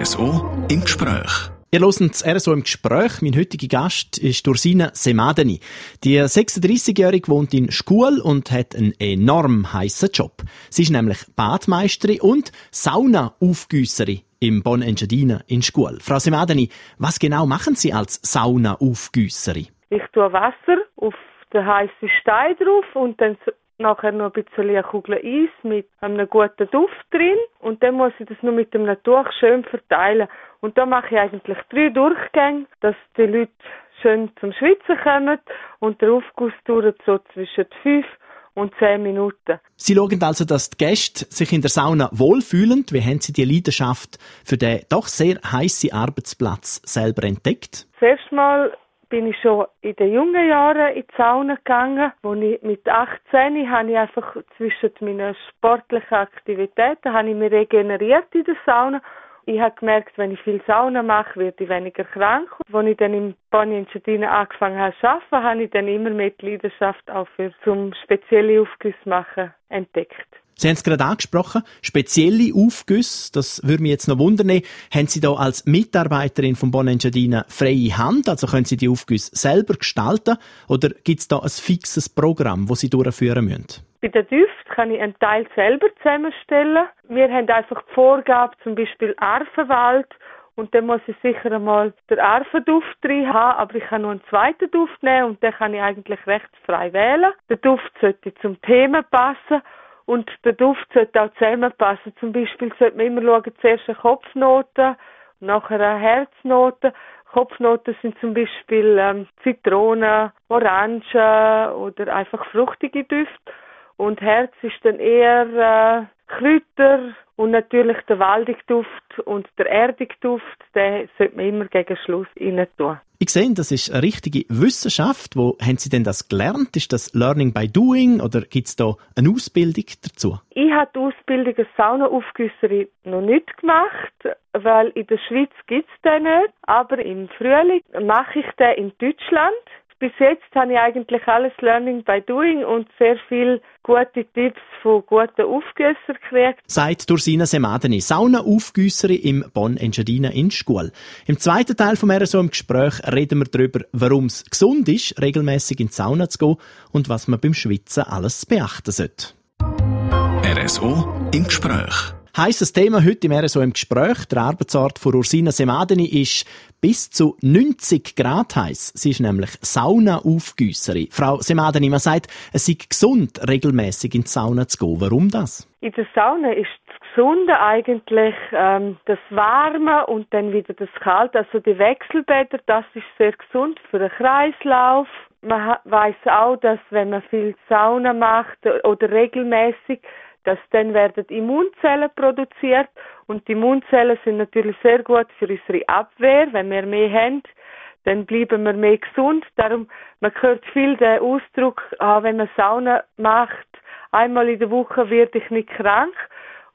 RSO im Gespräch. Ihr hört das RSO im Gespräch. Mein heutiger Gast ist Dursina Semadeni. Die 36-Jährige wohnt in Schkuhl und hat einen enorm heißen Job. Sie ist nämlich Badmeisterin und Sauna-Aufgüsserin im Bon Engadina in Schkuhl. Frau Semadeni, was genau machen Sie als Sauna-Aufgüsserin? Ich tue Wasser auf den heißen Stein drauf und dann nachher noch ein bisschen eine Kugel Eis mit einem guten Duft drin und dann muss ich das nur mit einem Tuch schön verteilen. Und da mache ich eigentlich drei Durchgänge, dass die Leute schön zum Schwitzen kommen und der Aufguss dauert so zwischen fünf und zehn Minuten. Sie schauen also, dass die Gäste sich in der Sauna wohlfühlen. Wie haben Sie die Leidenschaft für den doch sehr heißen Arbeitsplatz selber entdeckt? Zuerst mal bin ich schon in den jungen Jahren in die Sauna gegangen. Wo ich mit 18 habe ich einfach zwischen meinen sportlichen Aktivitäten habe ich mich regeneriert in der Sauna. Ich habe gemerkt, wenn ich viel Sauna mache, werde ich weniger krank. Als ich dann im Bonnie angefangen habe zu arbeiten, habe ich dann immer mehr die Leidenschaft auch für zum spezielle Aufgüsse machen entdeckt. Sie haben es gerade angesprochen, spezielle Aufgüsse, das würde mich jetzt noch wundern. Haben Sie da als Mitarbeiterin von Bonengiadina freie Hand, also können Sie die Aufgüsse selber gestalten oder gibt es da ein fixes Programm, das Sie durchführen müssen? Bei den Düften kann ich einen Teil selber zusammenstellen. Wir haben einfach die Vorgabe, zum Beispiel Arfenwald und dann muss ich sicher einmal den Arfenduft drin haben, aber ich kann noch einen zweiten Duft nehmen und den kann ich eigentlich recht frei wählen. Der Duft sollte zum Thema passen und der Duft sollte auch zusammenpassen. Zum Beispiel sollte man immer schauen, zuerst eine Kopfnote, nachher eine Herznote. Kopfnoten sind zum Beispiel ähm, Zitrone, Orange oder einfach fruchtige Düfte. Und Herz ist dann eher äh, Kräuter und natürlich der Waldigduft und der Erdigduft, den sollte man immer gegen Schluss rein tun. Ich sehe, das ist eine richtige Wissenschaft. Wo haben Sie denn das gelernt? Ist das Learning by Doing oder gibt es da eine Ausbildung dazu? Ich habe die Ausbildung als Saunaaufgüsserin noch nicht gemacht, weil in der Schweiz gibt es den nicht. Aber im Frühling mache ich den in Deutschland bis jetzt habe ich eigentlich alles Learning by Doing und sehr viel gute Tipps von guten Aufgüssern gekriegt. Seit Dursina Semadeni, Sauna-Aufgüsserin im Bonn Engadina in Schkuhl. Im zweiten Teil vom RSO im Gespräch reden wir darüber, warum es gesund ist, regelmäßig in die Sauna zu gehen und was man beim Schwitzen alles beachten sollte. RSO im Gespräch. Heißes Thema heute im RSO im Gespräch. Der Arbeitsort von Ursina Semadeni ist bis zu 90 Grad heiß. Sie ist nämlich Sauna-Aufgüsserin. Frau Semadeni, man sagt, es sei gesund, regelmäßig in die Sauna zu gehen. Warum das? In der Sauna ist das Gesunde eigentlich ähm, das Warme und dann wieder das Kalte. Also die Wechselbäder, das ist sehr gesund für den Kreislauf. Man weiß auch, dass wenn man viel Sauna macht oder regelmäßig, dass dann werden Immunzellen produziert und die Immunzellen sind natürlich sehr gut für unsere Abwehr. Wenn wir mehr haben, dann bleiben wir mehr gesund. Darum, man hört viel den Ausdruck, ah, wenn man Sauna macht, einmal in der Woche werde ich nicht krank.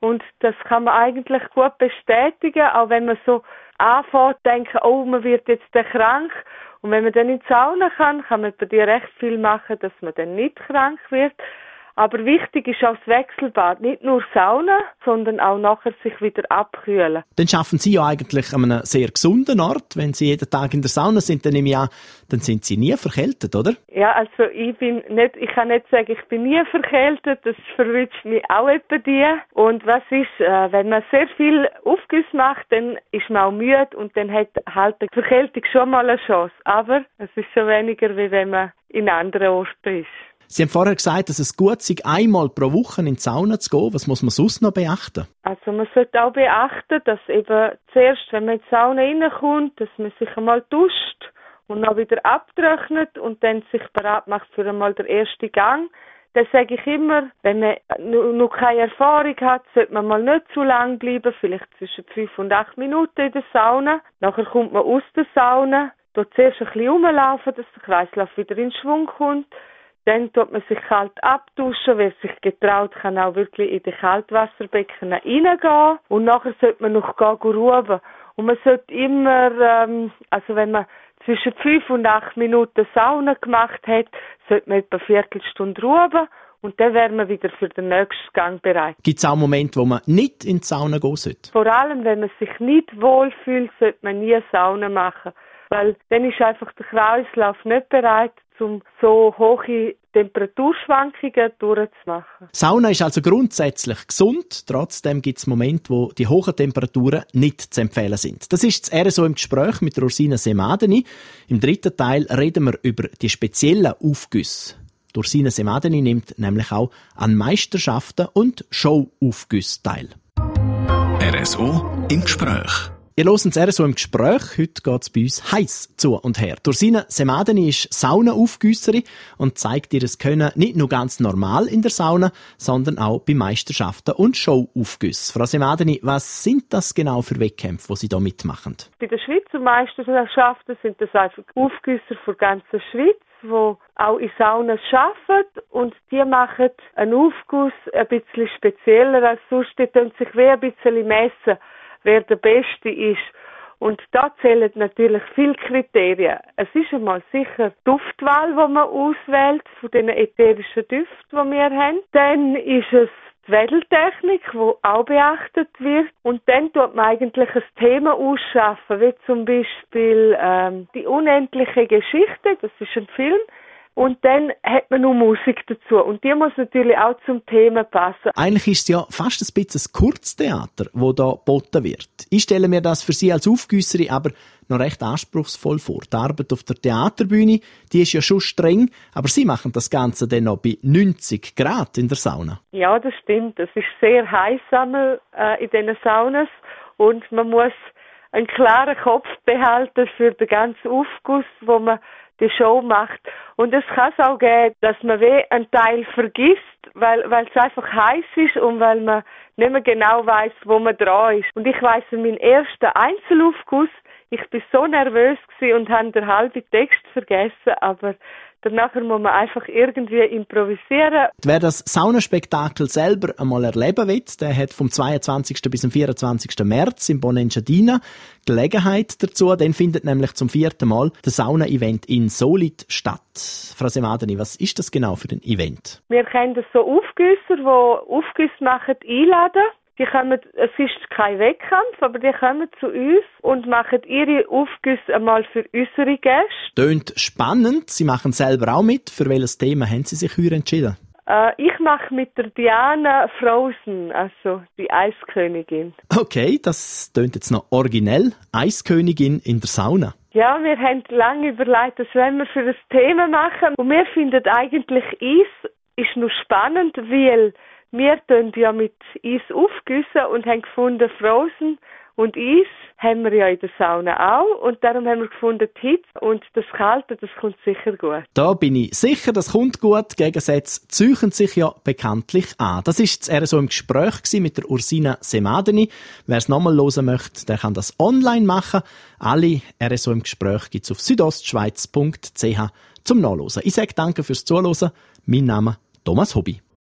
Und das kann man eigentlich gut bestätigen, auch wenn man so anfängt, denken, oh, man wird jetzt krank. Und wenn man dann in die Sauna kann, kann man bei dir recht viel machen, dass man dann nicht krank wird. Aber wichtig ist auch das Wechselbad. Nicht nur Sauna, sondern auch nachher sich wieder abkühlen. Dann schaffen Sie ja eigentlich an einem sehr gesunden Ort. Wenn Sie jeden Tag in der Sauna sind, dann nehme ich an, dann sind Sie nie verkältet, oder? Ja, also ich bin nicht, ich kann nicht sagen, ich bin nie verkältet. Das verwünscht mich auch etwa die. Und was ist, äh, wenn man sehr viel Aufguss macht, dann ist man auch müde und dann hat halt die Verkältung schon mal eine Chance. Aber es ist schon weniger, wie wenn man in anderen Orten ist. Sie haben vorher gesagt, dass es gut ist, einmal pro Woche in die Sauna zu gehen. Was muss man sonst noch beachten? Also man sollte auch beachten, dass eben zuerst, wenn man in die Sauna reinkommt, dass man sich einmal duscht und dann wieder abtrocknet und dann sich bereit macht für einmal den ersten Gang. Dann sage ich immer, wenn man noch keine Erfahrung hat, sollte man mal nicht zu lang bleiben, vielleicht zwischen fünf und acht Minuten in der Sauna. Nachher kommt man aus der Sauna, dort zuerst ein bisschen rumlaufen, dass der Kreislauf wieder in Schwung kommt. Dann tut man sich kalt abduschen. Wer sich getraut, kann auch wirklich in die Kaltwasserbecken reingehen. Und nachher sollte man noch gehen, ruhen. Und man sollte immer, ähm, also wenn man zwischen fünf und acht Minuten Sauna gemacht hat, sollte man etwa eine Viertelstunde ruhen und dann wären wir wieder für den nächsten Gang bereit. Gibt es auch Momente, wo man nicht in die Sauna gehen sollte? Vor allem, wenn man sich nicht wohlfühlt, sollte man nie Sauna machen, weil dann ist einfach der Kreislauf nicht bereit, um so hohe Temperaturschwankungen durchzumachen. Sauna ist also grundsätzlich gesund. Trotzdem gibt es Momente, wo die hohen Temperaturen nicht zu empfehlen sind. Das ist das RSO im Gespräch mit Rosina Semadeni. Im dritten Teil reden wir über die speziellen Aufgüsse. Ursina Semadeni nimmt nämlich auch an Meisterschaften und Showaufgüssen teil. RSO im Gespräch. Ihr hört uns RSO im Gespräch. Heute geht es bei uns heiß zu und her. Dursina Semadeni ist Saunaaufgüsserin und zeigt ihr das Können nicht nur ganz normal in der Sauna, sondern auch bei Meisterschaften und Showaufgüssen. Frau Semadeni, was sind das genau für Wettkämpfe, die Sie da mitmachen? Bei den Schweizer Meisterschaften sind das einfach Aufgüsser für die ganze Schweiz die auch in Saunen arbeiten und die machen einen Aufguss ein bisschen spezieller als sonst. Die tun sich wie ein bisschen messen wer der Beste ist. Und da zählen natürlich viele Kriterien. Es ist einmal sicher die Duftwahl, die man auswählt, von den ätherischen Düften, die wir haben. Dann ist es die Wedeltechnik, die auch beachtet wird. Und dann tut man eigentlich ein Thema ausschaffen, wie zum Beispiel ähm, die unendliche Geschichte, das ist ein Film, und dann hat man noch Musik dazu. Und die muss natürlich auch zum Thema passen. Eigentlich ist es ja fast ein bisschen ein Kurztheater, wo da geboten wird. Ich stelle mir das für Sie als Aufgüsserin aber noch recht anspruchsvoll vor. Die Arbeit auf der Theaterbühne, die ist ja schon streng, aber Sie machen das Ganze dann noch bei 90 Grad in der Sauna. Ja, das stimmt. Es ist sehr heiß äh, in diesen Saunas und man muss einen klaren Kopf behalten für den ganzen Aufguss, wo man die Show macht. Und es kann es auch geben, dass man wie einen Teil vergisst, weil, weil es einfach heiß ist und weil man nicht mehr genau weiß, wo man dran ist. Und ich weiß, meinen ersten Einzelaufguss, ich bin so nervös und habe den halben Text vergessen, aber Danach muss man einfach irgendwie improvisieren. Wer das Saunaspektakel selber einmal erleben will, der hat vom 22. bis zum 24. März im Bonenchadina Gelegenheit dazu. Dann findet nämlich zum vierten Mal das Sauna-Event in Solid statt. Frau Semadeni, was ist das genau für ein Event? Wir kennen so Aufgüsser, die Aufgüsse machen, einladen die kommen, es ist kein Wettkampf, aber die kommen zu uns und machen ihre Aufgüsse einmal für unsere Gäste. Tönt spannend. Sie machen selber auch mit. Für welches Thema haben Sie sich heute entschieden? Äh, ich mache mit der Diana Frozen, also die Eiskönigin. Okay, das tönt jetzt noch originell. Eiskönigin in der Sauna. Ja, wir haben lange überlegt, was wollen wir für ein Thema machen. Und wir finden eigentlich Eis ist nur spannend, weil wir tun ja mit Eis aufgüssen und haben gefunden, Frozen und Eis haben wir ja in der Sauna auch. Und darum haben wir gefunden, die Hitze und das Kalte, das kommt sicher gut. Da bin ich sicher, das kommt gut. Gegensätze züchen sich ja bekanntlich an. Das ist das so im Gespräch mit der Ursina Semadeni. Wer es nochmal hören möchte, der kann das online machen. Alle RSO im Gespräch gibt es auf südostschweiz.ch zum Nachlesen. Ich sage danke fürs Zuhören. Mein Name Thomas Hobby.